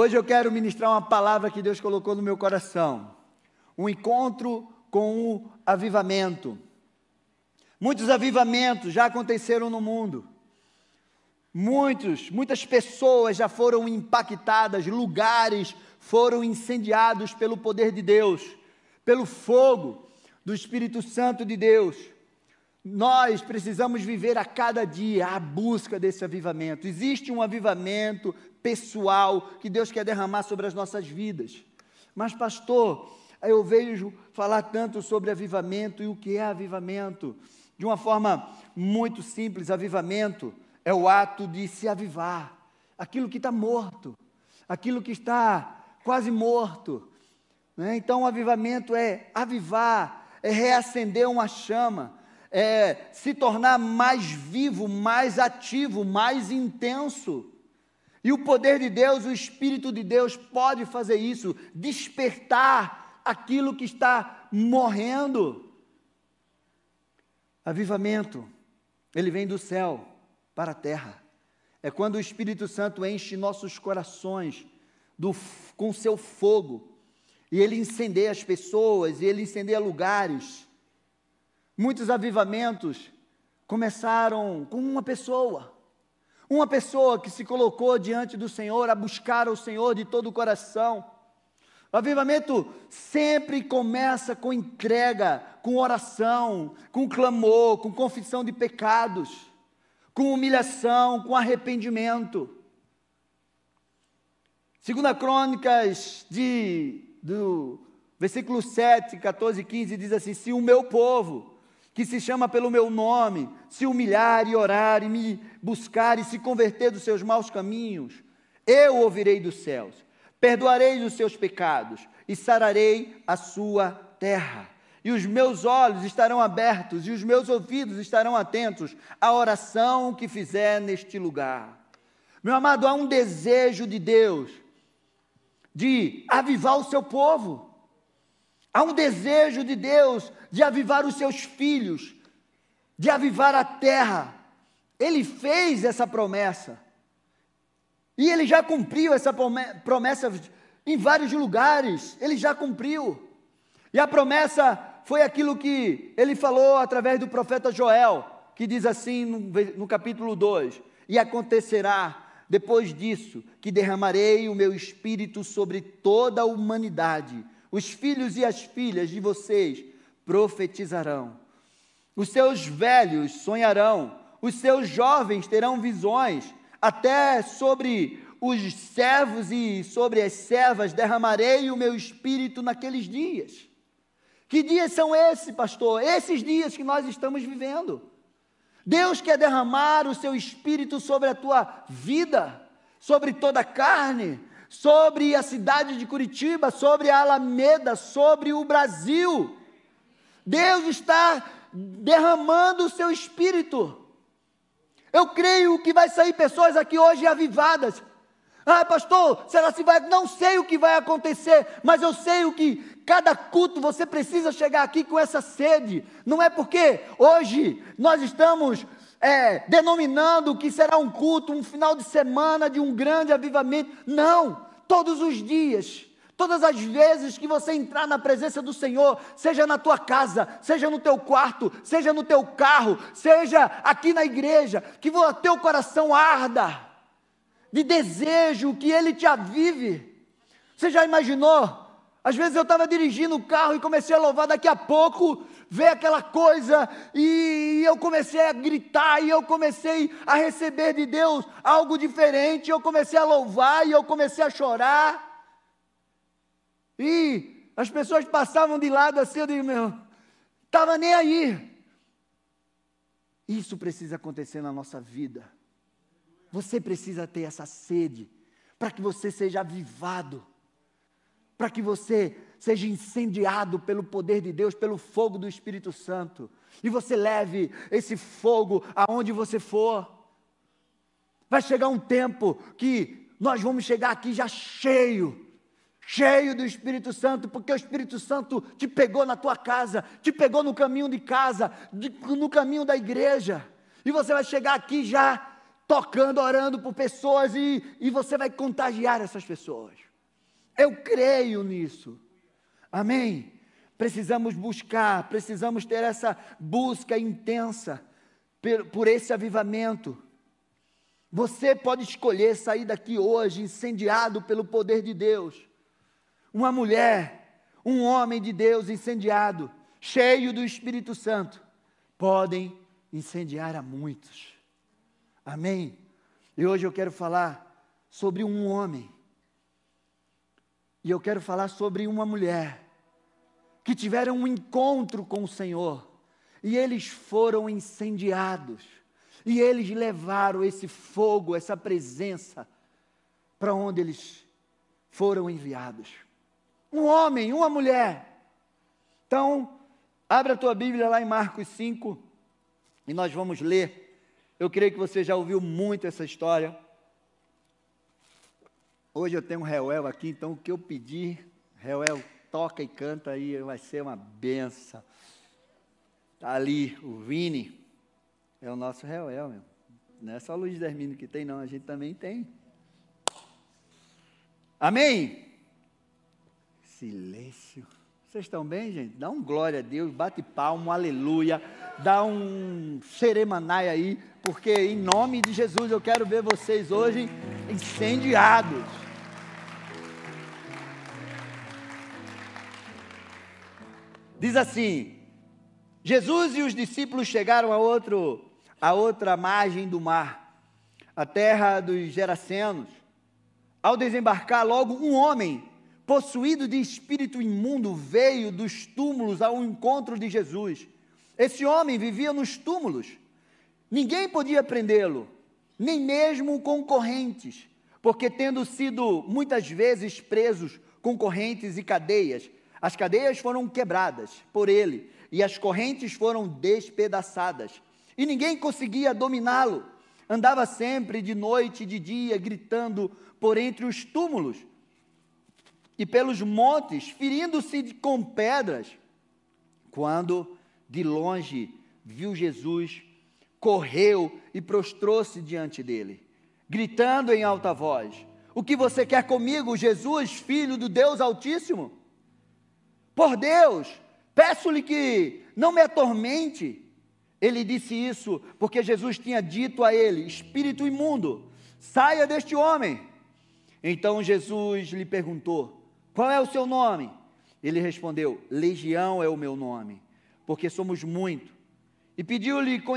Hoje eu quero ministrar uma palavra que Deus colocou no meu coração. Um encontro com o avivamento. Muitos avivamentos já aconteceram no mundo. Muitos, muitas pessoas já foram impactadas, lugares foram incendiados pelo poder de Deus, pelo fogo do Espírito Santo de Deus. Nós precisamos viver a cada dia a busca desse avivamento. Existe um avivamento pessoal que Deus quer derramar sobre as nossas vidas. Mas, pastor, eu vejo falar tanto sobre avivamento e o que é avivamento. De uma forma muito simples, avivamento é o ato de se avivar, aquilo que está morto, aquilo que está quase morto. Né? Então, o avivamento é avivar, é reacender uma chama, é se tornar mais vivo, mais ativo, mais intenso. E o poder de Deus, o Espírito de Deus pode fazer isso, despertar aquilo que está morrendo. Avivamento, ele vem do céu para a terra. É quando o Espírito Santo enche nossos corações do, com seu fogo, e ele incendeia as pessoas, e ele incendeia lugares. Muitos avivamentos começaram com uma pessoa, uma pessoa que se colocou diante do Senhor a buscar o Senhor de todo o coração. O avivamento sempre começa com entrega, com oração, com clamor, com confissão de pecados, com humilhação, com arrependimento. Segunda Crônicas de, do versículo 7, 14 e 15 diz assim: Se o meu povo, que se chama pelo meu nome, se humilhar e orar e me buscar e se converter dos seus maus caminhos, eu ouvirei dos céus perdoarei os seus pecados e sararei a sua terra. E os meus olhos estarão abertos e os meus ouvidos estarão atentos à oração que fizer neste lugar. Meu amado, há um desejo de Deus de avivar o seu povo. Há um desejo de Deus de avivar os seus filhos, de avivar a terra. Ele fez essa promessa. E ele já cumpriu essa promessa em vários lugares, ele já cumpriu. E a promessa foi aquilo que ele falou através do profeta Joel, que diz assim no, no capítulo 2: E acontecerá depois disso que derramarei o meu espírito sobre toda a humanidade. Os filhos e as filhas de vocês profetizarão. Os seus velhos sonharão, os seus jovens terão visões até sobre os servos e sobre as servas derramarei o meu espírito naqueles dias. Que dias são esses, pastor? Esses dias que nós estamos vivendo. Deus quer derramar o seu espírito sobre a tua vida, sobre toda a carne, sobre a cidade de Curitiba, sobre a Alameda, sobre o Brasil. Deus está derramando o seu espírito. Eu creio que vai sair pessoas aqui hoje avivadas. Ah, pastor, será que vai? Não sei o que vai acontecer, mas eu sei o que cada culto você precisa chegar aqui com essa sede. Não é porque hoje nós estamos é, denominando que será um culto, um final de semana de um grande avivamento. Não, todos os dias Todas as vezes que você entrar na presença do Senhor, seja na tua casa, seja no teu quarto, seja no teu carro, seja aqui na igreja, que o teu coração arda de desejo que Ele te avive. Você já imaginou? Às vezes eu estava dirigindo o carro e comecei a louvar, daqui a pouco veio aquela coisa e eu comecei a gritar e eu comecei a receber de Deus algo diferente, eu comecei a louvar e eu comecei a chorar. E as pessoas passavam de lado assim, eu digo, meu, estava nem aí. Isso precisa acontecer na nossa vida. Você precisa ter essa sede para que você seja avivado, para que você seja incendiado pelo poder de Deus, pelo fogo do Espírito Santo, e você leve esse fogo aonde você for. Vai chegar um tempo que nós vamos chegar aqui já cheio cheio do Espírito Santo, porque o Espírito Santo te pegou na tua casa, te pegou no caminho de casa, de, no caminho da igreja, e você vai chegar aqui já tocando, orando por pessoas e, e você vai contagiar essas pessoas. Eu creio nisso. Amém? Precisamos buscar, precisamos ter essa busca intensa por, esse avivamento. Você pode escolher sair daqui hoje incendiado pelo poder de Deus. Uma mulher, um homem de Deus incendiado, cheio do Espírito Santo, podem incendiar a muitos. Amém? E hoje eu quero falar sobre um homem. E eu quero falar sobre uma mulher que tiveram um encontro com o Senhor e eles foram incendiados. E eles levaram esse fogo, essa presença, para onde eles foram enviados. Um homem, uma mulher. Então, abra a tua Bíblia lá em Marcos 5 e nós vamos ler. Eu creio que você já ouviu muito essa história. Hoje eu tenho um Reuel aqui, então o que eu pedi, Reuel toca e canta aí, vai ser uma benção. Está ali o Vini, é o nosso Reuel, meu. Não é só o Luiz Dermino que tem, não, a gente também tem. Amém? Silêncio. Vocês estão bem, gente? Dá um glória a Deus, bate palmo, aleluia, dá um seremanai aí, porque em nome de Jesus eu quero ver vocês hoje incendiados. Diz assim: Jesus e os discípulos chegaram a, outro, a outra margem do mar, a terra dos Gerasenos. Ao desembarcar, logo um homem, possuído de espírito imundo, veio dos túmulos ao encontro de Jesus. Esse homem vivia nos túmulos. Ninguém podia prendê-lo, nem mesmo concorrentes, porque tendo sido muitas vezes presos com correntes e cadeias, as cadeias foram quebradas por ele e as correntes foram despedaçadas. E ninguém conseguia dominá-lo. Andava sempre de noite e de dia, gritando por entre os túmulos e pelos montes, ferindo-se com pedras. Quando de longe viu Jesus, correu e prostrou-se diante dele, gritando em alta voz: O que você quer comigo, Jesus, filho do Deus Altíssimo? Por Deus, peço-lhe que não me atormente. Ele disse isso porque Jesus tinha dito a ele: Espírito imundo, saia deste homem. Então Jesus lhe perguntou: Qual é o seu nome? Ele respondeu: Legião é o meu nome, porque somos muito. E pediu-lhe com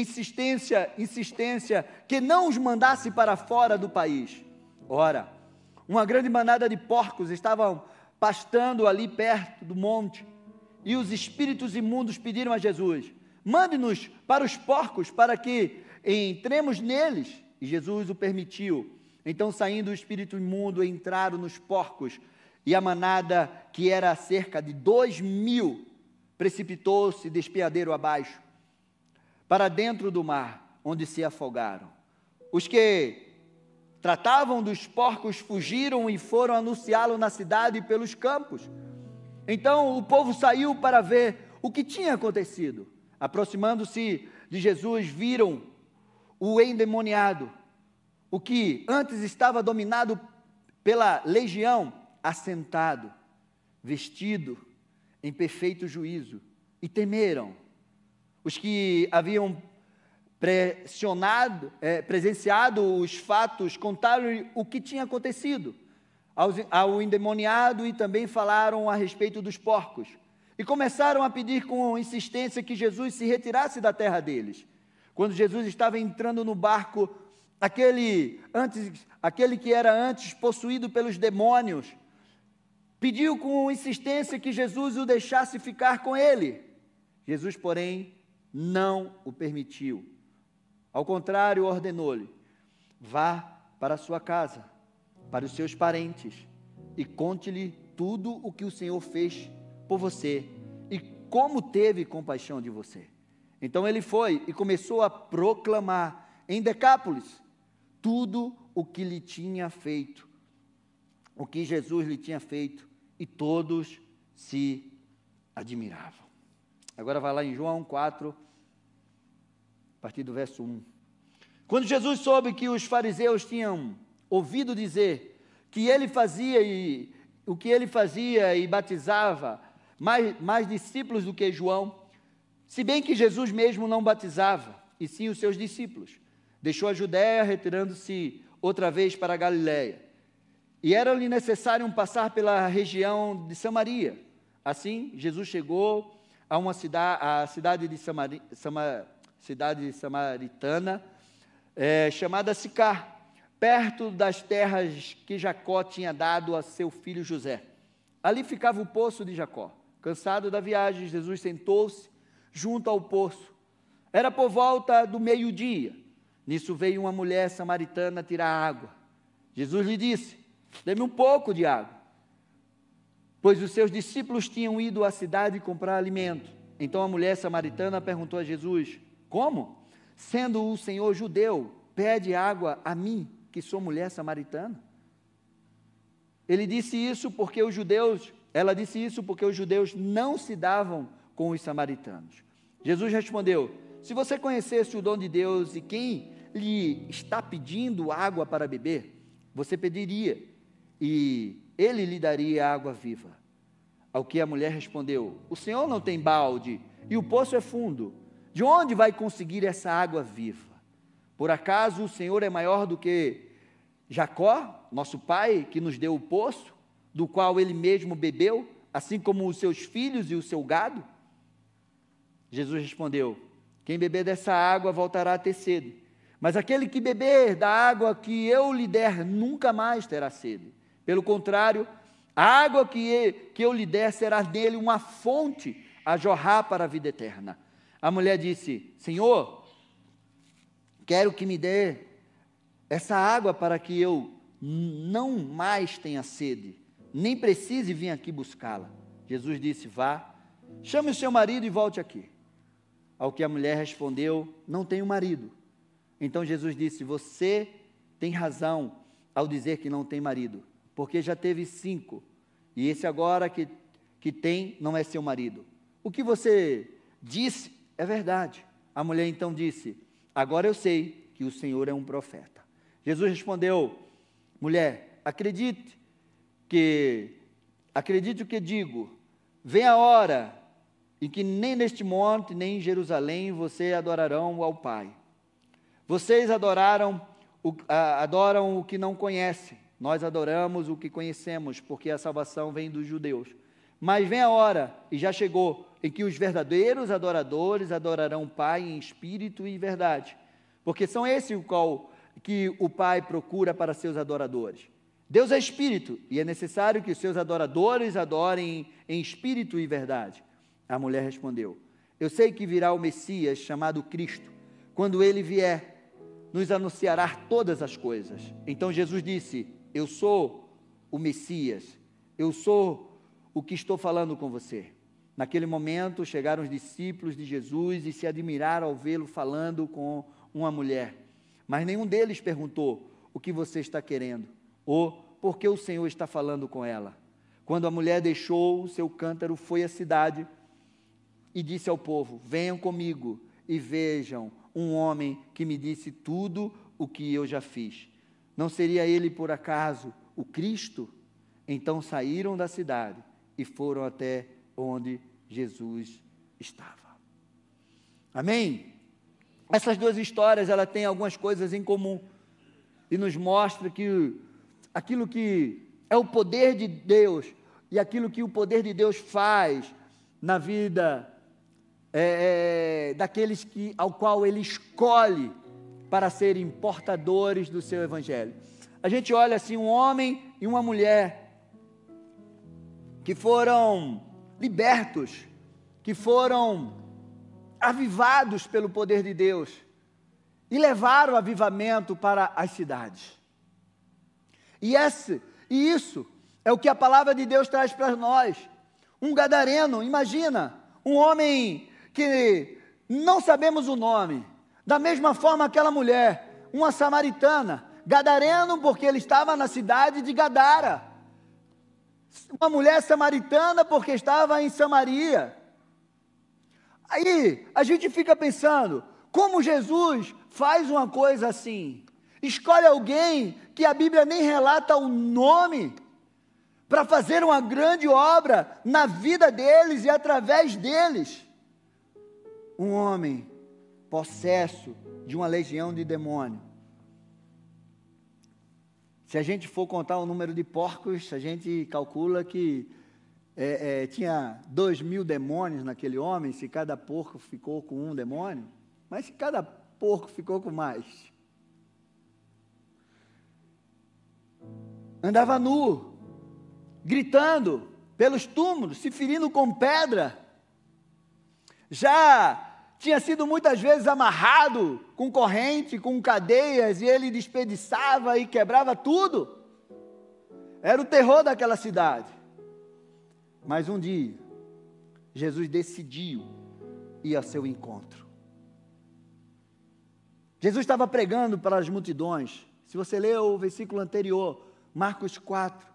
insistência, insistência, que não os mandasse para fora do país. Ora, uma grande manada de porcos estavam pastando ali perto do monte. E os espíritos imundos pediram a Jesus: mande-nos para os porcos, para que entremos neles. E Jesus o permitiu. Então, saindo o espírito imundo, entraram nos porcos, e a manada, que era cerca de dois mil, precipitou-se despeadeiro abaixo, para dentro do mar, onde se afogaram. Os que tratavam dos porcos fugiram e foram anunciá-lo na cidade e pelos campos. Então o povo saiu para ver o que tinha acontecido. Aproximando-se de Jesus, viram o endemoniado, o que antes estava dominado pela legião, assentado, vestido em perfeito juízo, e temeram. Os que haviam é, presenciado os fatos, contaram o que tinha acontecido ao, ao endemoniado e também falaram a respeito dos porcos. E começaram a pedir com insistência que Jesus se retirasse da terra deles. Quando Jesus estava entrando no barco, aquele, antes, aquele que era antes possuído pelos demônios, pediu com insistência que Jesus o deixasse ficar com ele. Jesus, porém, não o permitiu. Ao contrário, ordenou-lhe: vá para a sua casa, para os seus parentes, e conte-lhe tudo o que o Senhor fez por você e como teve compaixão de você. Então ele foi e começou a proclamar em Decápolis tudo o que lhe tinha feito, o que Jesus lhe tinha feito, e todos se admiravam. Agora vai lá em João 4, partir do verso 1. Quando Jesus soube que os fariseus tinham ouvido dizer que ele fazia e o que ele fazia e batizava mais, mais discípulos do que João, se bem que Jesus mesmo não batizava, e sim os seus discípulos. Deixou a Judéia, retirando-se outra vez para a Galiléia. E era-lhe necessário passar pela região de Samaria. Assim, Jesus chegou a uma cidade, a cidade de Samari, Sama, cidade samaritana, é, chamada Sicar, perto das terras que Jacó tinha dado a seu filho José. Ali ficava o poço de Jacó. Cansado da viagem, Jesus sentou-se junto ao poço. Era por volta do meio-dia. Nisso veio uma mulher samaritana tirar água. Jesus lhe disse: Dê-me um pouco de água. Pois os seus discípulos tinham ido à cidade comprar alimento. Então a mulher samaritana perguntou a Jesus: Como? Sendo o Senhor judeu, pede água a mim, que sou mulher samaritana? Ele disse isso porque os judeus, ela disse isso porque os judeus não se davam com os samaritanos. Jesus respondeu: Se você conhecesse o dom de Deus e quem lhe está pedindo água para beber, você pediria e ele lhe daria água viva. Ao que a mulher respondeu: O senhor não tem balde e o poço é fundo. De onde vai conseguir essa água viva? Por acaso o senhor é maior do que Jacó, nosso pai, que nos deu o poço, do qual ele mesmo bebeu, assim como os seus filhos e o seu gado? Jesus respondeu: Quem beber dessa água voltará a ter sede. Mas aquele que beber da água que eu lhe der nunca mais terá sede. Pelo contrário, a água que, eu lhe der será nele uma fonte a jorrar para a vida eterna. A mulher disse: Senhor, quero que me dê essa água para que eu não mais tenha sede, nem precise vir aqui buscá-la. Jesus disse: Vá, chame o seu marido e volte aqui. Ao que a mulher respondeu: Não tenho marido. Então Jesus disse: Você tem razão ao dizer que não tem marido, porque já teve cinco, e esse agora que, que tem não é seu marido. O que você disse é verdade. A mulher então disse: Agora eu sei que o Senhor é um profeta. Jesus respondeu: Mulher, acredite que acredite o que digo. Vem a hora em que nem neste monte, nem em Jerusalém vocês adorarão ao Pai. Vocês adoraram o, adoram o que não conhecem. Nós adoramos o que conhecemos, porque a salvação vem dos judeus. Mas vem a hora, e já chegou, em que os verdadeiros adoradores adorarão o Pai em espírito e verdade. Porque são esses o qual que o Pai procura para seus adoradores. Deus é espírito, e é necessário que os seus adoradores adorem em espírito e verdade. A mulher respondeu: Eu sei que virá o Messias, chamado Cristo. Quando ele vier, nos anunciará todas as coisas. Então Jesus disse: Eu sou o Messias, eu sou o que estou falando com você. Naquele momento chegaram os discípulos de Jesus e se admiraram ao vê-lo falando com uma mulher. Mas nenhum deles perguntou: O que você está querendo? Ou por que o Senhor está falando com ela? Quando a mulher deixou o seu cântaro, foi à cidade e disse ao povo: Venham comigo e vejam um homem que me disse tudo o que eu já fiz. Não seria ele, por acaso, o Cristo? Então saíram da cidade e foram até onde Jesus estava. Amém? Essas duas histórias, ela têm algumas coisas em comum e nos mostra que aquilo que é o poder de Deus e aquilo que o poder de Deus faz na vida é, é, daqueles que, ao qual ele escolhe para serem portadores do seu evangelho. A gente olha assim um homem e uma mulher que foram libertos, que foram avivados pelo poder de Deus e levaram o avivamento para as cidades. E esse, e isso é o que a palavra de Deus traz para nós. Um gadareno, imagina, um homem que não sabemos o nome. Da mesma forma, aquela mulher, uma samaritana, gadareno, porque ele estava na cidade de Gadara. Uma mulher samaritana, porque estava em Samaria. Aí a gente fica pensando, Como Jesus faz uma coisa assim? Escolhe alguém que a Bíblia nem relata o nome para fazer uma grande obra na vida deles e através deles. Um homem possesso de uma legião de demônio. Se a gente for contar o número de porcos, a gente calcula que é, é, tinha dois mil demônios naquele homem, se cada porco ficou com um demônio, mas se cada porco ficou com mais. Andava nu, gritando pelos túmulos, se ferindo com pedra. Já tinha sido muitas vezes amarrado com corrente, com cadeias, e ele desperdiçava e quebrava tudo. Era o terror daquela cidade. Mas um dia, Jesus decidiu ir ao seu encontro. Jesus estava pregando para as multidões. Se você ler o versículo anterior, Marcos 4,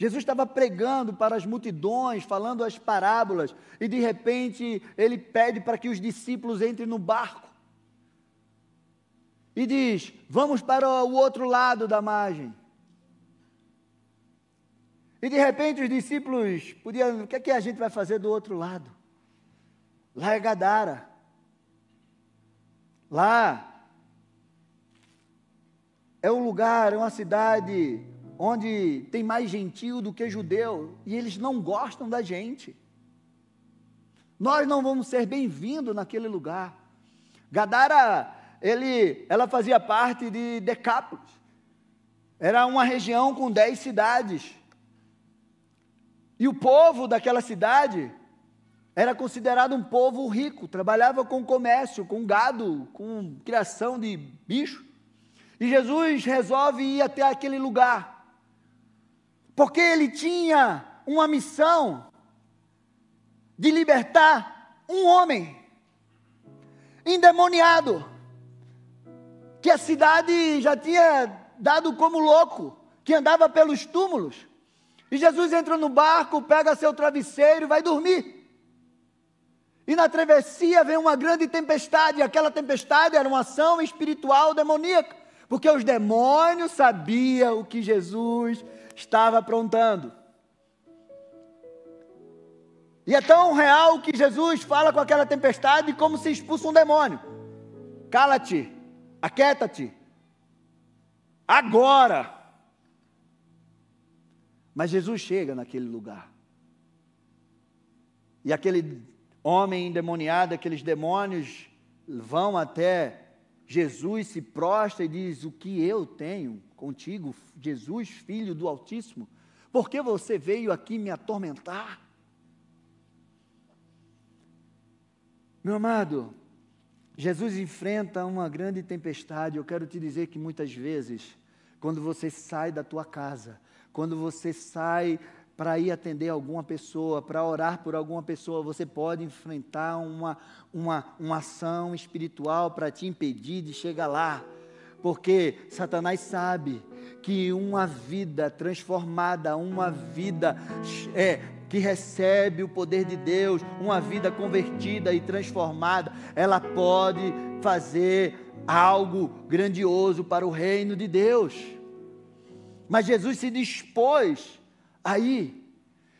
Jesus estava pregando para as multidões, falando as parábolas, e de repente ele pede para que os discípulos entrem no barco. E diz: Vamos para o outro lado da margem. E de repente os discípulos podiam, o que é que a gente vai fazer do outro lado? Lá é Gadara. Lá é um lugar, é uma cidade onde tem mais gentil do que judeu, e eles não gostam da gente. Nós não vamos ser bem-vindos naquele lugar. Gadara, ele, ela fazia parte de Decápolis. Era uma região com dez cidades. E o povo daquela cidade era considerado um povo rico, trabalhava com comércio, com gado, com criação de bicho. E Jesus resolve ir até aquele lugar, porque ele tinha uma missão de libertar um homem endemoniado, que a cidade já tinha dado como louco, que andava pelos túmulos. E Jesus entra no barco, pega seu travesseiro e vai dormir. E na travessia vem uma grande tempestade, e aquela tempestade era uma ação espiritual demoníaca, porque os demônios sabiam o que Jesus estava aprontando. E é tão real que Jesus fala com aquela tempestade como se expulsa um demônio. Cala-te, aquieta-te. Agora. Mas Jesus chega naquele lugar. E aquele homem endemoniado, aqueles demônios vão até Jesus, se prostra e diz: O que eu tenho contigo, Jesus, filho do Altíssimo? Por que você veio aqui me atormentar? Meu amado, Jesus enfrenta uma grande tempestade. Eu quero te dizer que muitas vezes, quando você sai da tua casa, quando você sai para ir atender alguma pessoa, para orar por alguma pessoa, você pode enfrentar uma, uma, uma ação espiritual para te impedir de chegar lá. Porque Satanás sabe que uma vida transformada, uma vida é, que recebe o poder de Deus, uma vida convertida e transformada, ela pode fazer algo grandioso para o reino de Deus. Mas Jesus se dispôs aí.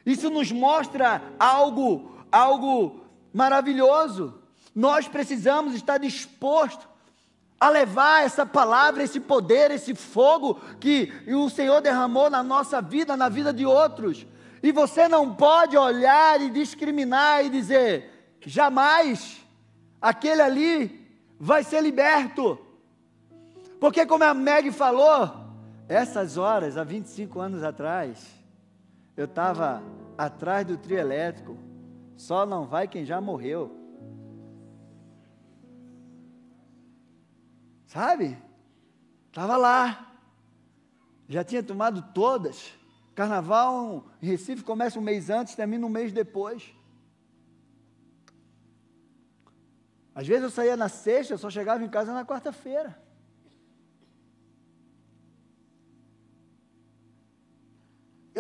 Isso nos mostra algo, algo maravilhoso. Nós precisamos estar dispostos a levar essa palavra, esse poder, esse fogo que o Senhor derramou na nossa vida, na vida de outros. E você não pode olhar e discriminar e dizer, jamais aquele ali vai ser liberto. Porque, como a Meg falou, essas horas, há 25 anos atrás, eu estava atrás do trio elétrico, só não vai quem já morreu. Sabe? Estava lá, já tinha tomado todas. Carnaval em Recife começa um mês antes, termina um mês depois. Às vezes eu saía na sexta, só chegava em casa na quarta-feira.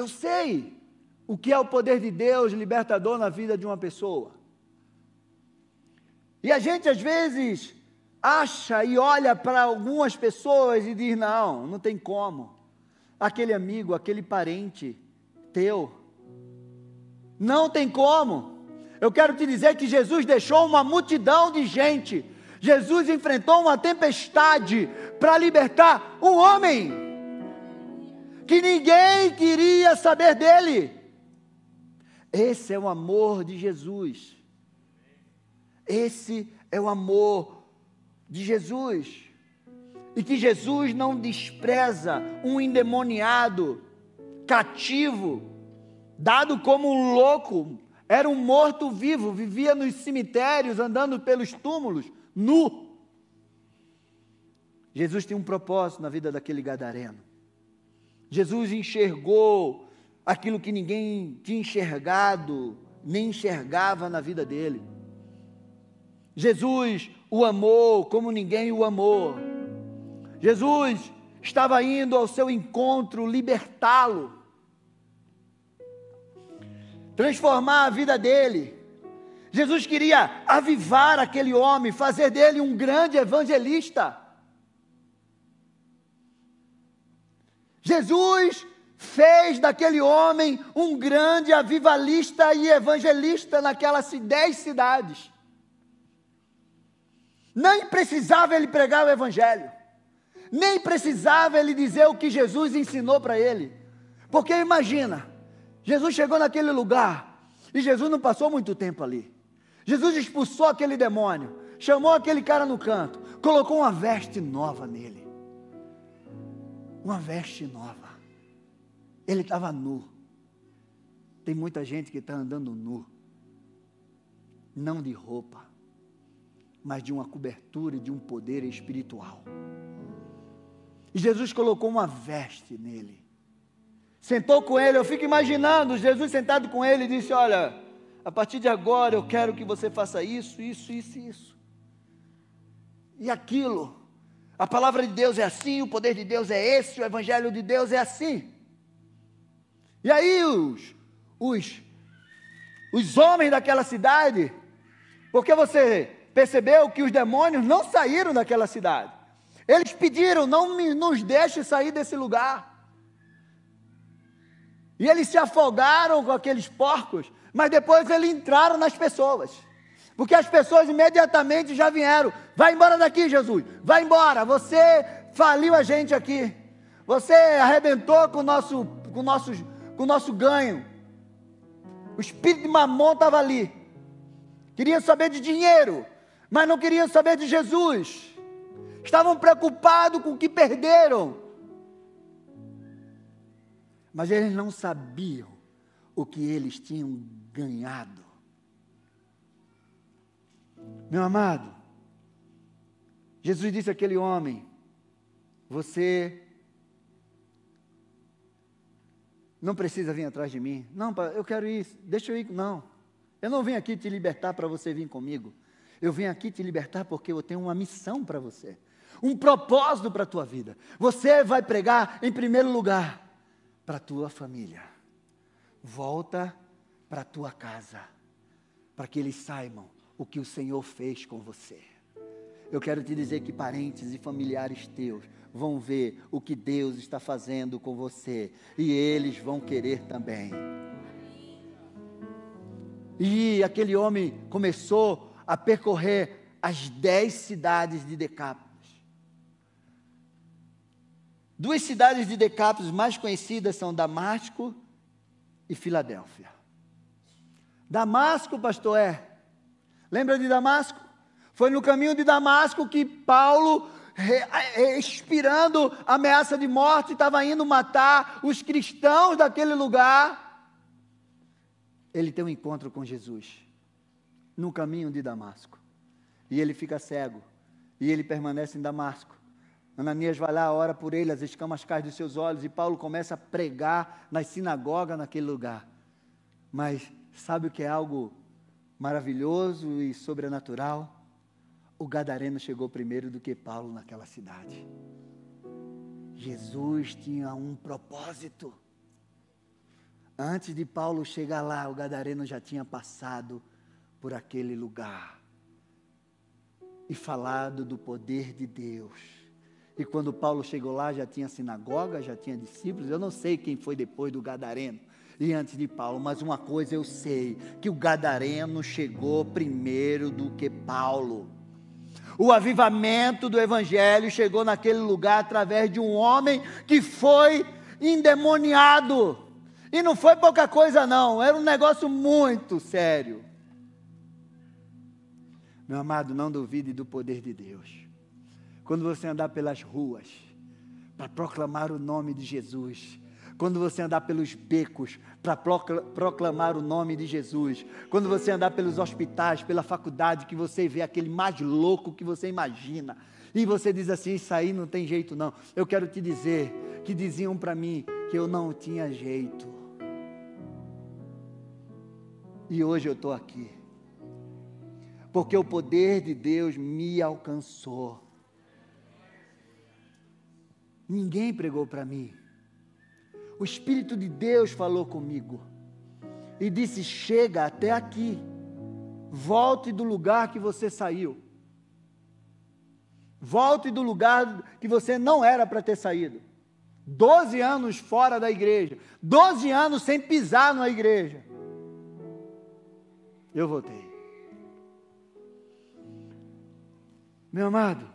Eu sei o que é o poder de Deus libertador na vida de uma pessoa. E a gente às vezes acha e olha para algumas pessoas e diz: não, não tem como. Aquele amigo, aquele parente teu, não tem como. Eu quero te dizer que Jesus deixou uma multidão de gente. Jesus enfrentou uma tempestade para libertar um homem que ninguém queria saber dele. Esse é o amor de Jesus. Esse é o amor de Jesus. E que Jesus não despreza um endemoniado, cativo, dado como um louco, era um morto vivo, vivia nos cemitérios, andando pelos túmulos, nu. Jesus tem um propósito na vida daquele gadareno. Jesus enxergou aquilo que ninguém tinha enxergado, nem enxergava na vida dele. Jesus o amou como ninguém o amou. Jesus estava indo ao seu encontro libertá-lo, transformar a vida dele. Jesus queria avivar aquele homem, fazer dele um grande evangelista. Jesus fez daquele homem um grande avivalista e evangelista naquelas dez cidades. Nem precisava ele pregar o evangelho, nem precisava ele dizer o que Jesus ensinou para ele, porque imagina, Jesus chegou naquele lugar e Jesus não passou muito tempo ali. Jesus expulsou aquele demônio, chamou aquele cara no canto, colocou uma veste nova nele. Uma veste nova. Ele estava nu. Tem muita gente que está andando nu, não de roupa, mas de uma cobertura e de um poder espiritual. E Jesus colocou uma veste nele. Sentou com ele, eu fico imaginando Jesus sentado com ele e disse: Olha, a partir de agora eu quero que você faça isso, isso, isso isso. E aquilo. A palavra de Deus é assim, o poder de Deus é esse, o evangelho de Deus é assim. E aí os, os, os homens daquela cidade, porque você percebeu que os demônios não saíram daquela cidade. Eles pediram, não me, nos deixe sair desse lugar. E eles se afogaram com aqueles porcos, mas depois eles entraram nas pessoas. Porque as pessoas imediatamente já vieram. Vai embora daqui, Jesus. Vai embora. Você faliu a gente aqui. Você arrebentou com o nosso, com o nosso, com o nosso ganho. O espírito de mamon estava ali. Queria saber de dinheiro, mas não queria saber de Jesus. Estavam preocupados com o que perderam. Mas eles não sabiam o que eles tinham ganhado. Meu amado, Jesus disse àquele homem: Você não precisa vir atrás de mim. Não, eu quero ir, deixa eu ir. Não, eu não vim aqui te libertar para você vir comigo. Eu vim aqui te libertar porque eu tenho uma missão para você, um propósito para a tua vida. Você vai pregar em primeiro lugar para a tua família. Volta para a tua casa, para que eles saibam o que o Senhor fez com você. Eu quero te dizer que parentes e familiares teus vão ver o que Deus está fazendo com você e eles vão querer também. E aquele homem começou a percorrer as dez cidades de Decápolis. Duas cidades de Decápolis mais conhecidas são Damasco e Filadélfia. Damasco, pastor, é. Lembra de Damasco? Foi no caminho de Damasco que Paulo, expirando ameaça de morte, estava indo matar os cristãos daquele lugar. Ele tem um encontro com Jesus no caminho de Damasco. E ele fica cego. E ele permanece em Damasco. Ananias vai lá, ora por ele, as escamas caem dos seus olhos, e Paulo começa a pregar nas sinagogas naquele lugar. Mas sabe o que é algo maravilhoso e sobrenatural? O Gadareno chegou primeiro do que Paulo naquela cidade. Jesus tinha um propósito. Antes de Paulo chegar lá, o Gadareno já tinha passado por aquele lugar. e falado do poder de Deus. E quando Paulo chegou lá, já tinha sinagoga, já tinha discípulos. Eu não sei quem foi depois do Gadareno e antes de Paulo, mas uma coisa eu sei: que o Gadareno chegou primeiro do que Paulo. O avivamento do Evangelho chegou naquele lugar através de um homem que foi endemoniado. E não foi pouca coisa, não, era um negócio muito sério. Meu amado, não duvide do poder de Deus. Quando você andar pelas ruas para proclamar o nome de Jesus, quando você andar pelos becos para proclamar o nome de Jesus, quando você andar pelos hospitais, pela faculdade, que você vê aquele mais louco que você imagina, e você diz assim: Isso aí não tem jeito, não. Eu quero te dizer que diziam para mim que eu não tinha jeito. E hoje eu estou aqui, porque o poder de Deus me alcançou. Ninguém pregou para mim o Espírito de Deus falou comigo e disse: Chega até aqui, volte do lugar que você saiu, volte do lugar que você não era para ter saído. Doze anos fora da igreja, doze anos sem pisar na igreja. Eu voltei. Meu amado,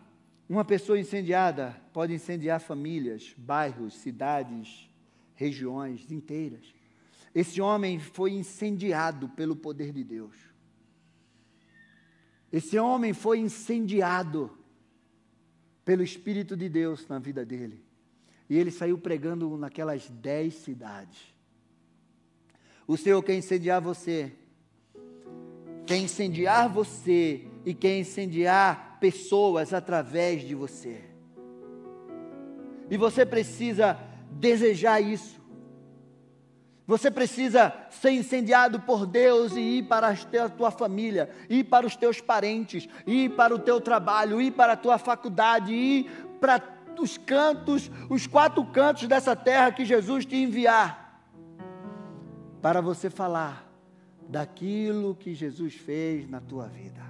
uma pessoa incendiada pode incendiar famílias, bairros, cidades, regiões inteiras. Esse homem foi incendiado pelo poder de Deus. Esse homem foi incendiado pelo Espírito de Deus na vida dele. E ele saiu pregando naquelas dez cidades. O Senhor quer incendiar você, quer incendiar você e quer incendiar pessoas através de você. E você precisa desejar isso. Você precisa ser incendiado por Deus e ir para a tua família, ir para os teus parentes, ir para o teu trabalho, ir para a tua faculdade, ir para os cantos, os quatro cantos dessa terra que Jesus te enviar, para você falar daquilo que Jesus fez na tua vida.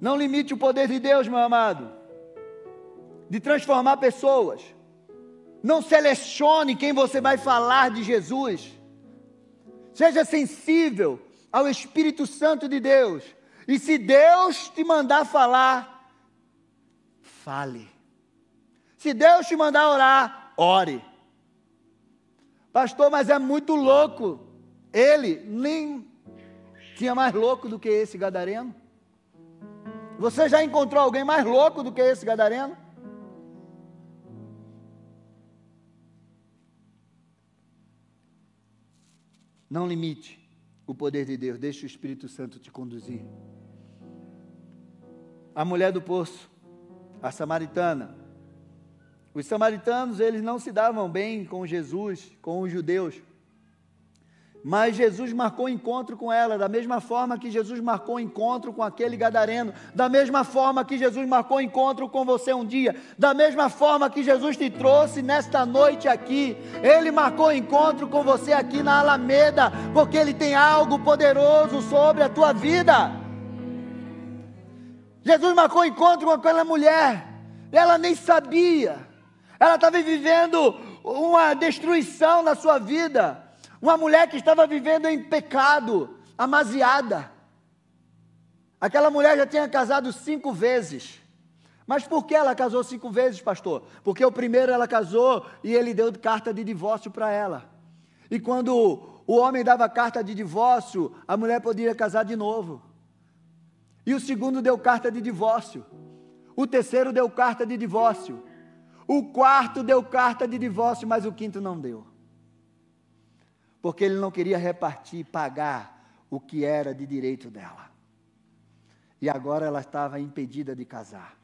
Não limite o poder de Deus, meu amado de transformar pessoas. Não selecione quem você vai falar de Jesus. Seja sensível ao Espírito Santo de Deus. E se Deus te mandar falar, fale. Se Deus te mandar orar, ore. Pastor, mas é muito louco. Ele nem tinha mais louco do que esse gadareno. Você já encontrou alguém mais louco do que esse gadareno? Não limite o poder de Deus, deixe o Espírito Santo te conduzir. A mulher do poço, a samaritana. Os samaritanos, eles não se davam bem com Jesus, com os judeus. Mas Jesus marcou encontro com ela, da mesma forma que Jesus marcou encontro com aquele gadareno, da mesma forma que Jesus marcou encontro com você um dia, da mesma forma que Jesus te trouxe nesta noite aqui, ele marcou encontro com você aqui na Alameda, porque ele tem algo poderoso sobre a tua vida. Jesus marcou encontro com aquela mulher, ela nem sabia, ela estava vivendo uma destruição na sua vida uma mulher que estava vivendo em pecado, amaziada. Aquela mulher já tinha casado cinco vezes. Mas por que ela casou cinco vezes, pastor? Porque o primeiro ela casou e ele deu carta de divórcio para ela. E quando o homem dava carta de divórcio, a mulher podia casar de novo. E o segundo deu carta de divórcio. O terceiro deu carta de divórcio. O quarto deu carta de divórcio, mas o quinto não deu porque ele não queria repartir, pagar o que era de direito dela. E agora ela estava impedida de casar.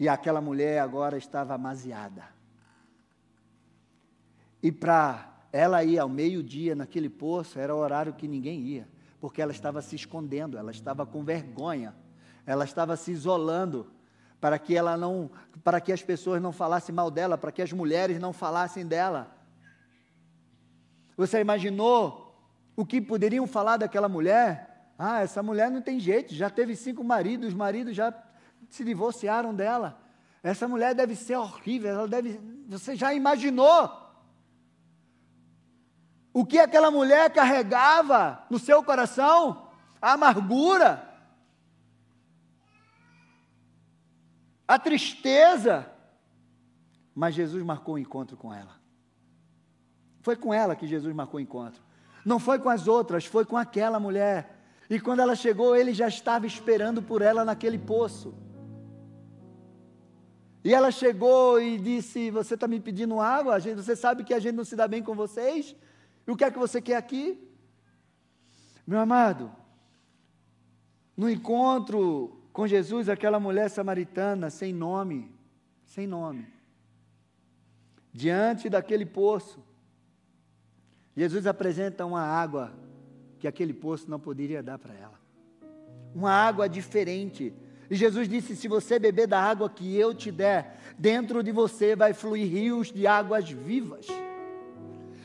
E aquela mulher agora estava amaziada. E para ela ir ao meio-dia naquele poço, era o horário que ninguém ia, porque ela estava se escondendo, ela estava com vergonha, ela estava se isolando para que ela não, para que as pessoas não falassem mal dela, para que as mulheres não falassem dela. Você imaginou o que poderiam falar daquela mulher? Ah, essa mulher não tem jeito, já teve cinco maridos, os maridos já se divorciaram dela. Essa mulher deve ser horrível, ela deve. Você já imaginou? O que aquela mulher carregava no seu coração? A amargura, a tristeza. Mas Jesus marcou um encontro com ela. Foi com ela que Jesus marcou o encontro. Não foi com as outras, foi com aquela mulher. E quando ela chegou, ele já estava esperando por ela naquele poço. E ela chegou e disse: Você está me pedindo água? Você sabe que a gente não se dá bem com vocês? E o que é que você quer aqui? Meu amado, no encontro com Jesus, aquela mulher samaritana sem nome, sem nome, diante daquele poço, Jesus apresenta uma água que aquele poço não poderia dar para ela. Uma água diferente. E Jesus disse: Se você beber da água que eu te der, dentro de você vai fluir rios de águas vivas.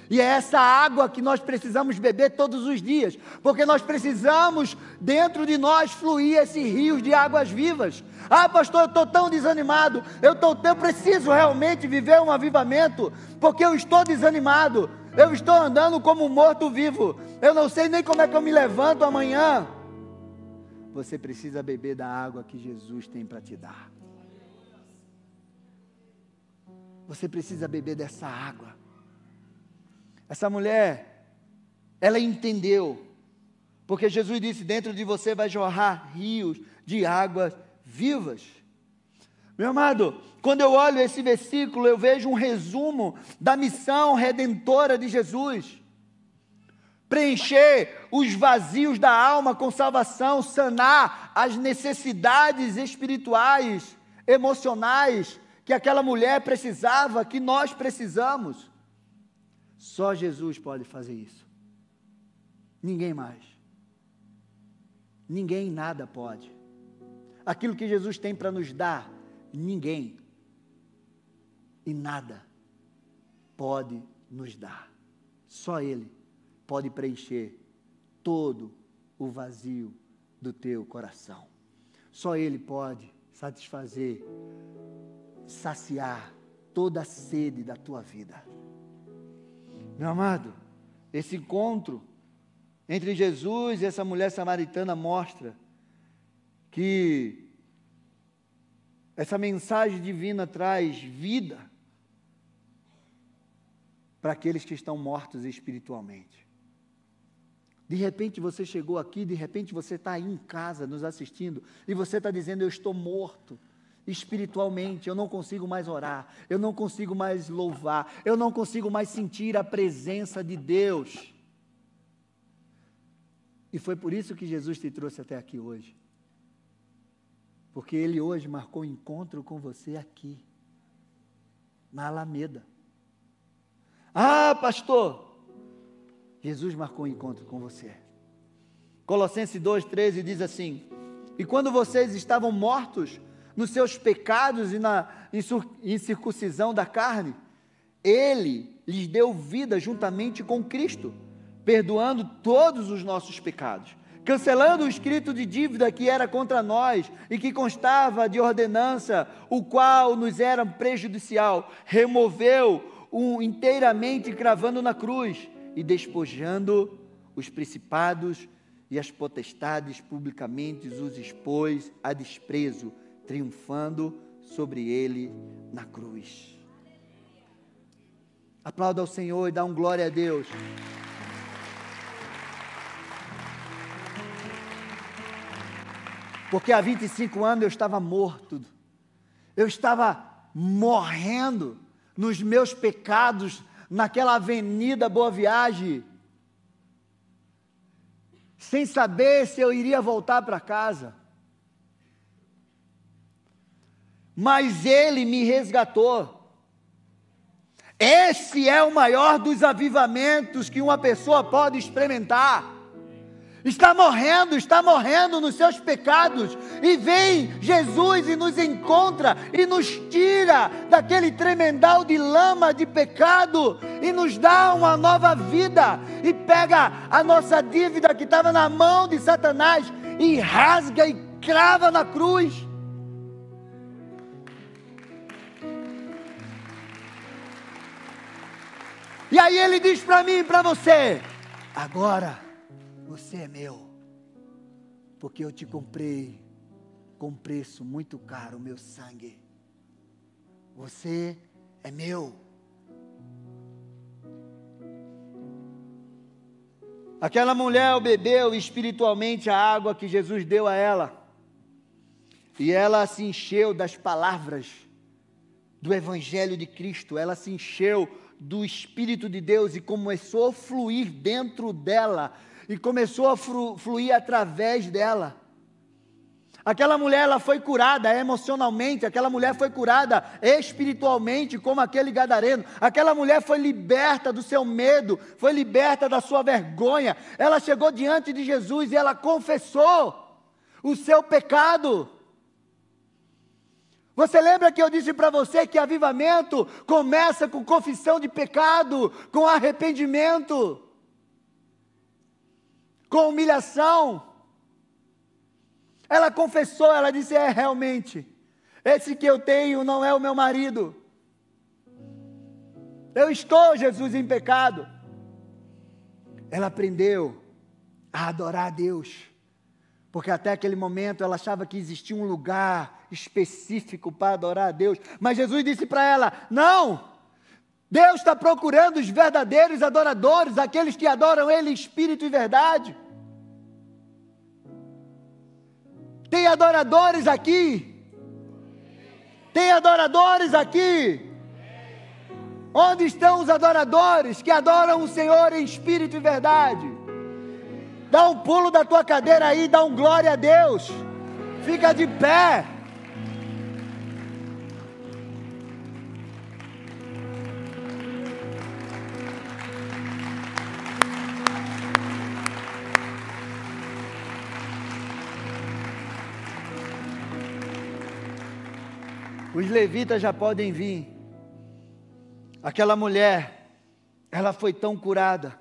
E é essa água que nós precisamos beber todos os dias, porque nós precisamos, dentro de nós, fluir esses rios de águas vivas. Ah, pastor, eu estou tão desanimado, eu, tô, eu preciso realmente viver um avivamento, porque eu estou desanimado, eu estou andando como morto-vivo, eu não sei nem como é que eu me levanto amanhã. Você precisa beber da água que Jesus tem para te dar. Você precisa beber dessa água. Essa mulher, ela entendeu, porque Jesus disse: dentro de você vai jorrar rios de águas vivas. Meu amado, quando eu olho esse versículo, eu vejo um resumo da missão redentora de Jesus. Preencher os vazios da alma com salvação, sanar as necessidades espirituais, emocionais que aquela mulher precisava, que nós precisamos. Só Jesus pode fazer isso. Ninguém mais. Ninguém nada pode. Aquilo que Jesus tem para nos dar, ninguém e nada pode nos dar. Só Ele pode preencher todo o vazio do teu coração. Só Ele pode satisfazer, saciar toda a sede da tua vida. Meu amado, esse encontro entre Jesus e essa mulher samaritana mostra que essa mensagem divina traz vida para aqueles que estão mortos espiritualmente. De repente você chegou aqui, de repente você está aí em casa nos assistindo e você está dizendo: Eu estou morto espiritualmente, eu não consigo mais orar, eu não consigo mais louvar, eu não consigo mais sentir a presença de Deus. E foi por isso que Jesus te trouxe até aqui hoje. Porque Ele hoje marcou um encontro com você aqui, na Alameda. Ah, pastor, Jesus marcou um encontro com você. Colossenses 2,13 diz assim: E quando vocês estavam mortos nos seus pecados e na incircuncisão da carne, ele lhes deu vida juntamente com Cristo, perdoando todos os nossos pecados, cancelando o escrito de dívida que era contra nós e que constava de ordenança, o qual nos era prejudicial, removeu-o inteiramente cravando na cruz e despojando os principados e as potestades publicamente os expôs a desprezo triunfando sobre ele na cruz. Aplauda ao Senhor e dá um glória a Deus. Porque há 25 anos eu estava morto, eu estava morrendo nos meus pecados, naquela avenida Boa Viagem, sem saber se eu iria voltar para casa. mas ele me resgatou. Esse é o maior dos avivamentos que uma pessoa pode experimentar. Está morrendo, está morrendo nos seus pecados, e vem Jesus e nos encontra e nos tira daquele tremendal de lama de pecado e nos dá uma nova vida e pega a nossa dívida que estava na mão de Satanás e rasga e crava na cruz. E aí ele diz para mim e para você: agora você é meu, porque eu te comprei com preço muito caro, meu sangue. Você é meu. Aquela mulher bebeu espiritualmente a água que Jesus deu a ela. E ela se encheu das palavras do Evangelho de Cristo, ela se encheu do Espírito de Deus e começou a fluir dentro dela e começou a fluir através dela. Aquela mulher ela foi curada emocionalmente, aquela mulher foi curada espiritualmente, como aquele gadareno. Aquela mulher foi liberta do seu medo, foi liberta da sua vergonha. Ela chegou diante de Jesus e ela confessou o seu pecado. Você lembra que eu disse para você que avivamento começa com confissão de pecado, com arrependimento? Com humilhação. Ela confessou, ela disse: É, realmente, esse que eu tenho não é o meu marido. Eu estou, Jesus, em pecado. Ela aprendeu a adorar a Deus, porque até aquele momento ela achava que existia um lugar específico para adorar a Deus, mas Jesus disse para ela: Não, Deus está procurando os verdadeiros adoradores, aqueles que adoram Ele espírito e verdade. Tem adoradores aqui. Tem adoradores aqui. Onde estão os adoradores que adoram o Senhor em espírito e verdade? Dá um pulo da tua cadeira aí, dá um glória a Deus. Fica de pé. Os levitas já podem vir. Aquela mulher, ela foi tão curada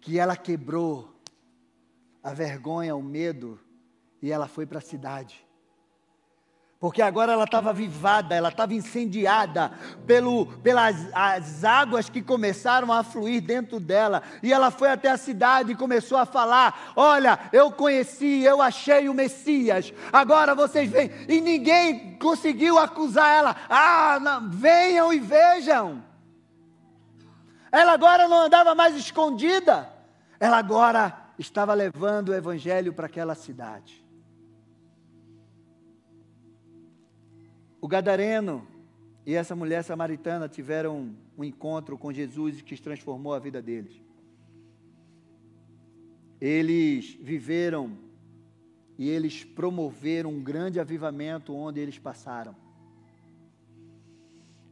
que ela quebrou a vergonha, o medo e ela foi para a cidade porque agora ela estava avivada, ela estava incendiada pelo, pelas as águas que começaram a fluir dentro dela. E ela foi até a cidade e começou a falar: Olha, eu conheci, eu achei o Messias, agora vocês vêm. E ninguém conseguiu acusar ela: Ah, não, venham e vejam. Ela agora não andava mais escondida, ela agora estava levando o evangelho para aquela cidade. O gadareno e essa mulher samaritana tiveram um encontro com Jesus que transformou a vida deles. Eles viveram e eles promoveram um grande avivamento onde eles passaram.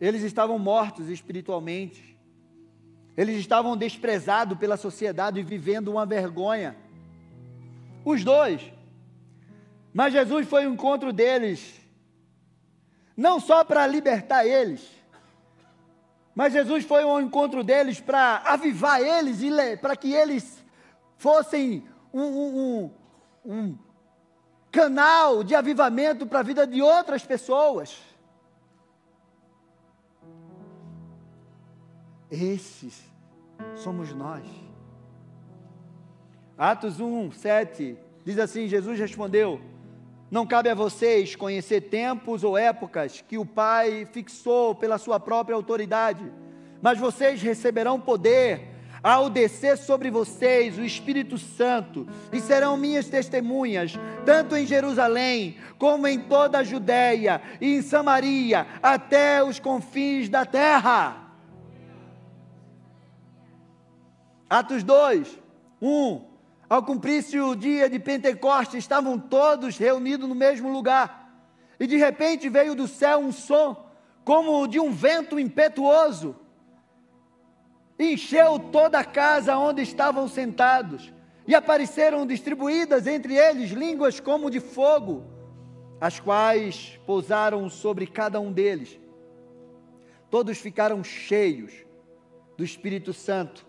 Eles estavam mortos espiritualmente. Eles estavam desprezados pela sociedade e vivendo uma vergonha. Os dois. Mas Jesus foi ao encontro deles não só para libertar eles, mas Jesus foi ao encontro deles para avivar eles e para que eles fossem um, um, um, um canal de avivamento para a vida de outras pessoas. Esses somos nós. Atos 1, 7 diz assim: Jesus respondeu: não cabe a vocês conhecer tempos ou épocas que o Pai fixou pela sua própria autoridade, mas vocês receberão poder ao descer sobre vocês o Espírito Santo, e serão minhas testemunhas, tanto em Jerusalém, como em toda a Judéia e em Samaria, até os confins da terra. Atos 2, 1. Ao cumprir-se o dia de Pentecostes, estavam todos reunidos no mesmo lugar. E de repente veio do céu um som, como de um vento impetuoso. encheu toda a casa onde estavam sentados, e apareceram distribuídas entre eles línguas como de fogo, as quais pousaram sobre cada um deles. Todos ficaram cheios do Espírito Santo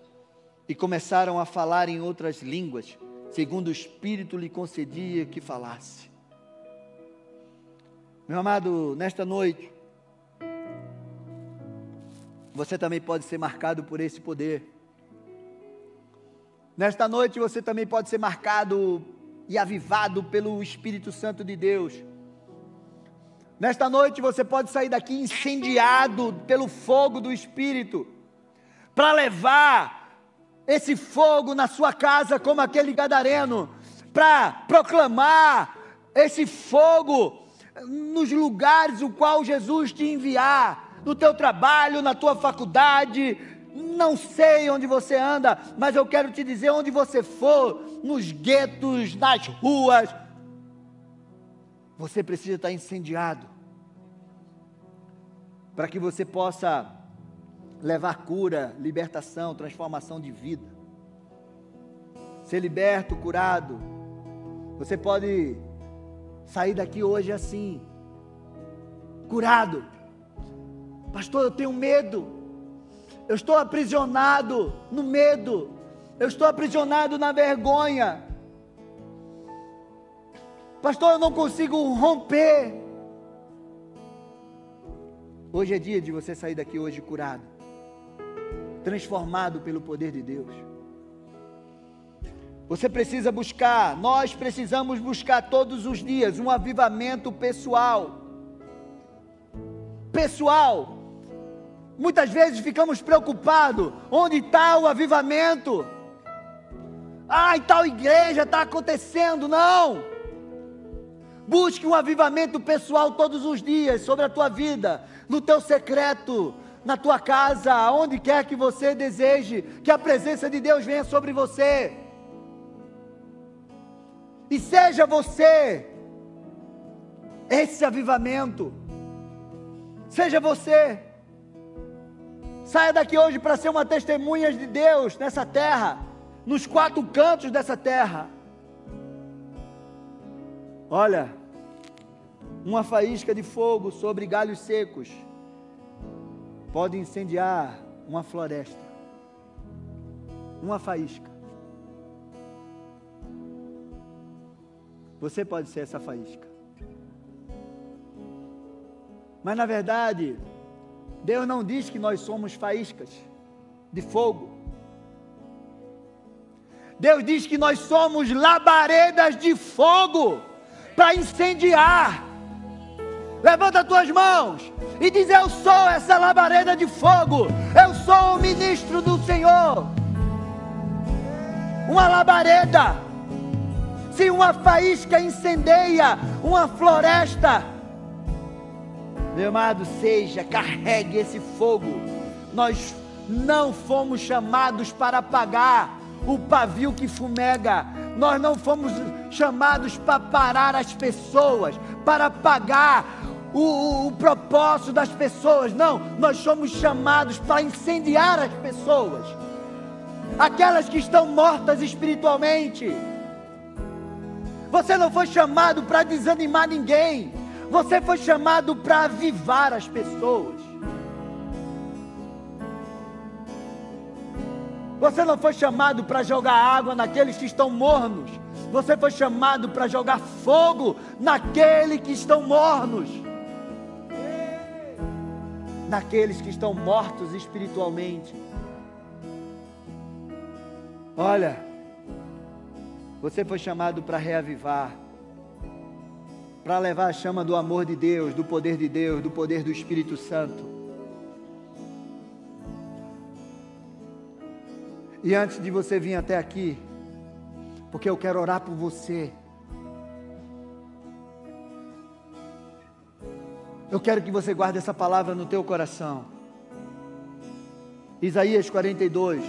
e começaram a falar em outras línguas, segundo o Espírito lhe concedia que falasse. Meu amado, nesta noite, você também pode ser marcado por esse poder. Nesta noite você também pode ser marcado e avivado pelo Espírito Santo de Deus. Nesta noite você pode sair daqui incendiado pelo fogo do Espírito, para levar esse fogo na sua casa, como aquele gadareno, para proclamar esse fogo nos lugares o qual Jesus te enviar, no teu trabalho, na tua faculdade, não sei onde você anda, mas eu quero te dizer onde você for, nos guetos, nas ruas, você precisa estar incendiado para que você possa levar cura, libertação, transformação de vida. Ser liberto, curado. Você pode sair daqui hoje assim, curado. Pastor, eu tenho medo. Eu estou aprisionado no medo. Eu estou aprisionado na vergonha. Pastor, eu não consigo romper. Hoje é dia de você sair daqui hoje curado, transformado pelo poder de Deus. Você precisa buscar, nós precisamos buscar todos os dias um avivamento pessoal. Pessoal. Muitas vezes ficamos preocupados: onde está o avivamento? Ah, em tal igreja está acontecendo. Não. Busque um avivamento pessoal todos os dias sobre a tua vida, no teu secreto, na tua casa, aonde quer que você deseje que a presença de Deus venha sobre você. E seja você esse avivamento. Seja você. Saia daqui hoje para ser uma testemunha de Deus nessa terra, nos quatro cantos dessa terra. Olha, uma faísca de fogo sobre galhos secos pode incendiar uma floresta. Uma faísca. Você pode ser essa faísca. Mas na verdade, Deus não diz que nós somos faíscas de fogo. Deus diz que nós somos labaredas de fogo para incendiar. Levanta as tuas mãos e diz: Eu sou essa labareda de fogo. Eu sou o ministro do Senhor. Uma labareda se uma faísca incendeia uma floresta, meu amado, seja, carregue esse fogo. Nós não fomos chamados para apagar o pavio que fumega. Nós não fomos chamados para parar as pessoas, para apagar o, o, o, propósito das pessoas. Não, nós somos chamados para incendiar as pessoas, aquelas que estão mortas espiritualmente. Você não foi chamado para desanimar ninguém. Você foi chamado para avivar as pessoas. Você não foi chamado para jogar água naqueles que estão mornos. Você foi chamado para jogar fogo naqueles que estão mornos. Naqueles que estão mortos espiritualmente. Olha, você foi chamado para reavivar, para levar a chama do amor de Deus, do poder de Deus, do poder do Espírito Santo. E antes de você vir até aqui, porque eu quero orar por você. Eu quero que você guarde essa palavra no teu coração. Isaías 42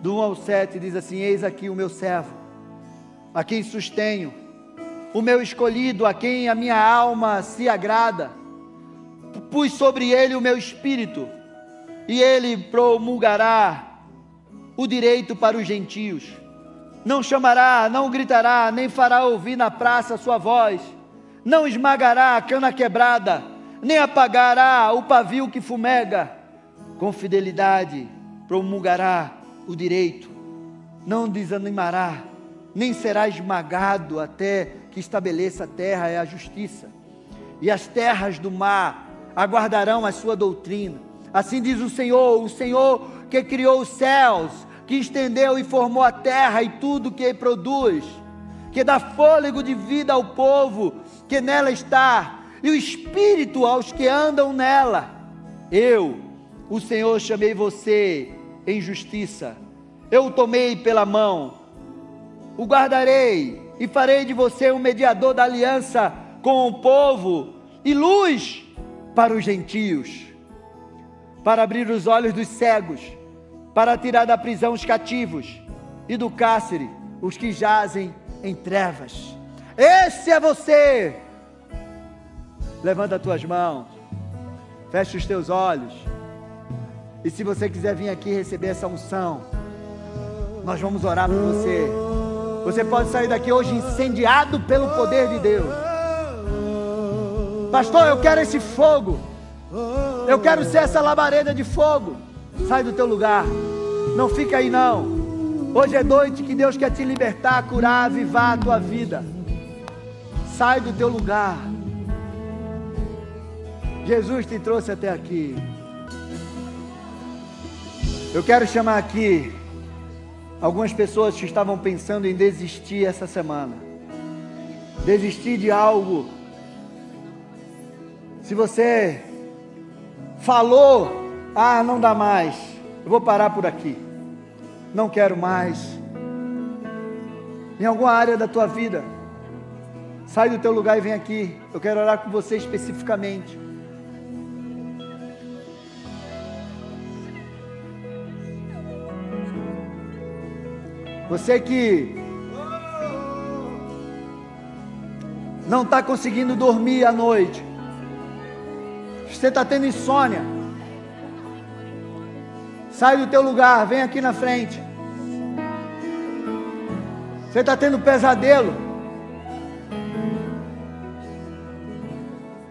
do 1 ao 7 diz assim: Eis aqui o meu servo, a quem sustenho, o meu escolhido, a quem a minha alma se agrada, pus sobre ele o meu espírito, e ele promulgará o direito para os gentios. Não chamará, não gritará, nem fará ouvir na praça sua voz, não esmagará a cana quebrada, nem apagará o pavio que fumega. Com fidelidade promulgará o direito, não desanimará, nem será esmagado até que estabeleça a terra e a justiça. E as terras do mar aguardarão a sua doutrina. Assim diz o Senhor, o Senhor que criou os céus, que estendeu e formou a terra e tudo que produz, que dá fôlego de vida ao povo que nela está, e o espírito aos que andam nela. Eu, o Senhor, chamei você em justiça, eu o tomei pela mão, o guardarei e farei de você um mediador da aliança com o povo e luz para os gentios, para abrir os olhos dos cegos, para tirar da prisão os cativos e do cárcere os que jazem em trevas. Esse é você. Levanta as tuas mãos, fecha os teus olhos. E se você quiser vir aqui receber essa unção, nós vamos orar por você. Você pode sair daqui hoje incendiado pelo poder de Deus. Pastor, eu quero esse fogo. Eu quero ser essa labareda de fogo. Sai do teu lugar. Não fica aí não. Hoje é noite que Deus quer te libertar, curar, avivar a tua vida. Sai do teu lugar. Jesus te trouxe até aqui. Eu quero chamar aqui algumas pessoas que estavam pensando em desistir essa semana. Desistir de algo se você falou, ah, não dá mais, eu vou parar por aqui, não quero mais. Em alguma área da tua vida, sai do teu lugar e vem aqui. Eu quero orar com você especificamente. Você que não está conseguindo dormir à noite, você está tendo insônia. Sai do teu lugar, vem aqui na frente. Você está tendo pesadelo.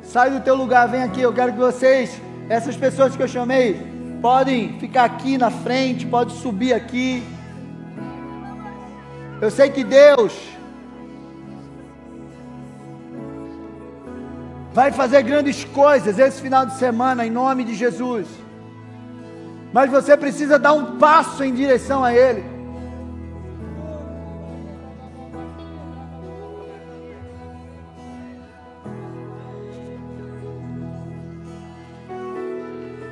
Sai do teu lugar, vem aqui. Eu quero que vocês, essas pessoas que eu chamei, podem ficar aqui na frente, pode subir aqui. Eu sei que Deus vai fazer grandes coisas esse final de semana, em nome de Jesus. Mas você precisa dar um passo em direção a Ele.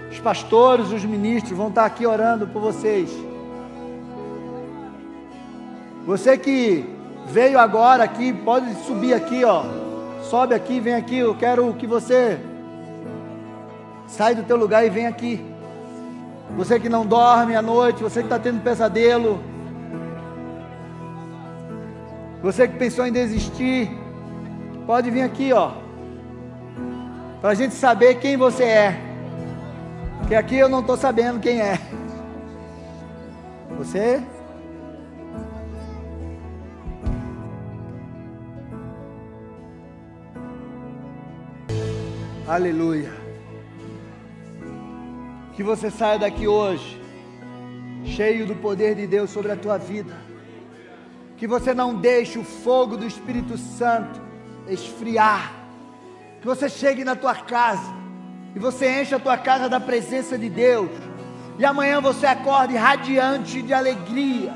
Os pastores, os ministros vão estar aqui orando por vocês. Você que veio agora aqui, pode subir aqui, ó. Sobe aqui, vem aqui. Eu quero que você sai do teu lugar e vem aqui. Você que não dorme à noite, você que está tendo pesadelo, você que pensou em desistir, pode vir aqui, ó, para a gente saber quem você é. Porque aqui eu não estou sabendo quem é. Você Aleluia. Que você saia daqui hoje cheio do poder de Deus sobre a tua vida. Que você não deixe o fogo do Espírito Santo esfriar. Que você chegue na tua casa e você enche a tua casa da presença de Deus. E amanhã você acorde radiante de alegria.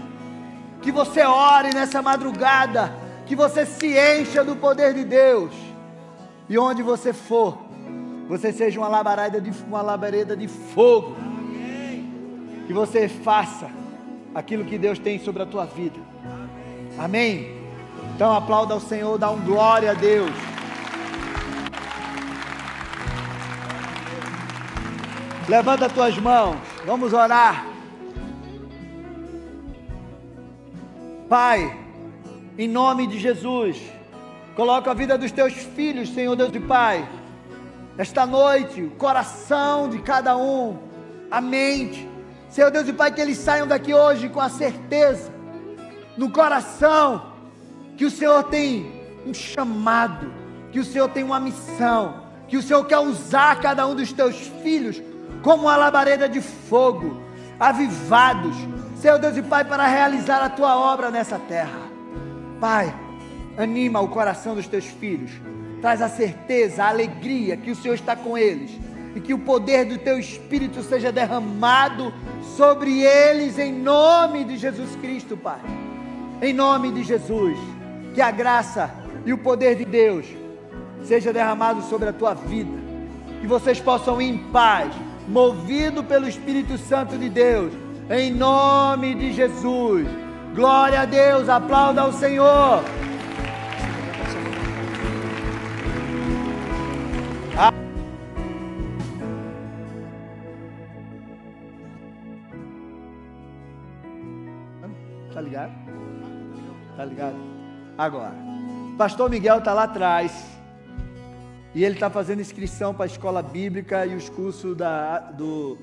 Que você ore nessa madrugada, que você se encha do poder de Deus. E onde você for, você seja uma labareda de, uma labareda de fogo. Que você faça aquilo que Deus tem sobre a tua vida. Amém? Então aplauda ao Senhor, dá um glória a Deus. Levanta as tuas mãos, vamos orar. Pai, em nome de Jesus, coloca a vida dos teus filhos, Senhor Deus e Pai esta noite, o coração de cada um a mente. Senhor Deus e Pai, que eles saiam daqui hoje com a certeza, no coração, que o Senhor tem um chamado, que o Senhor tem uma missão, que o Senhor quer usar cada um dos teus filhos como uma labareda de fogo, avivados, Senhor Deus e Pai, para realizar a tua obra nessa terra. Pai, anima o coração dos teus filhos, traz a certeza, a alegria que o Senhor está com eles e que o poder do teu Espírito seja derramado sobre eles em nome de Jesus Cristo, Pai. Em nome de Jesus, que a graça e o poder de Deus seja derramado sobre a tua vida, que vocês possam ir em paz, movido pelo Espírito Santo de Deus, em nome de Jesus. Glória a Deus, aplauda ao Senhor. Tá ligado? Agora, Pastor Miguel está lá atrás. E ele está fazendo inscrição para a escola bíblica e os cursos da, do,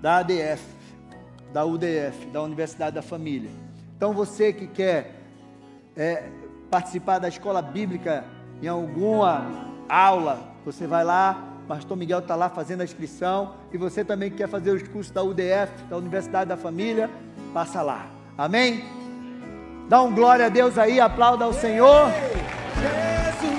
da ADF, da UDF, da Universidade da Família. Então você que quer é, participar da escola bíblica em alguma aula, você vai lá, Pastor Miguel está lá fazendo a inscrição. E você também que quer fazer os cursos da UDF, da Universidade da Família, passa lá. Amém? Dá um glória a Deus aí, aplauda ao Senhor. Jesus.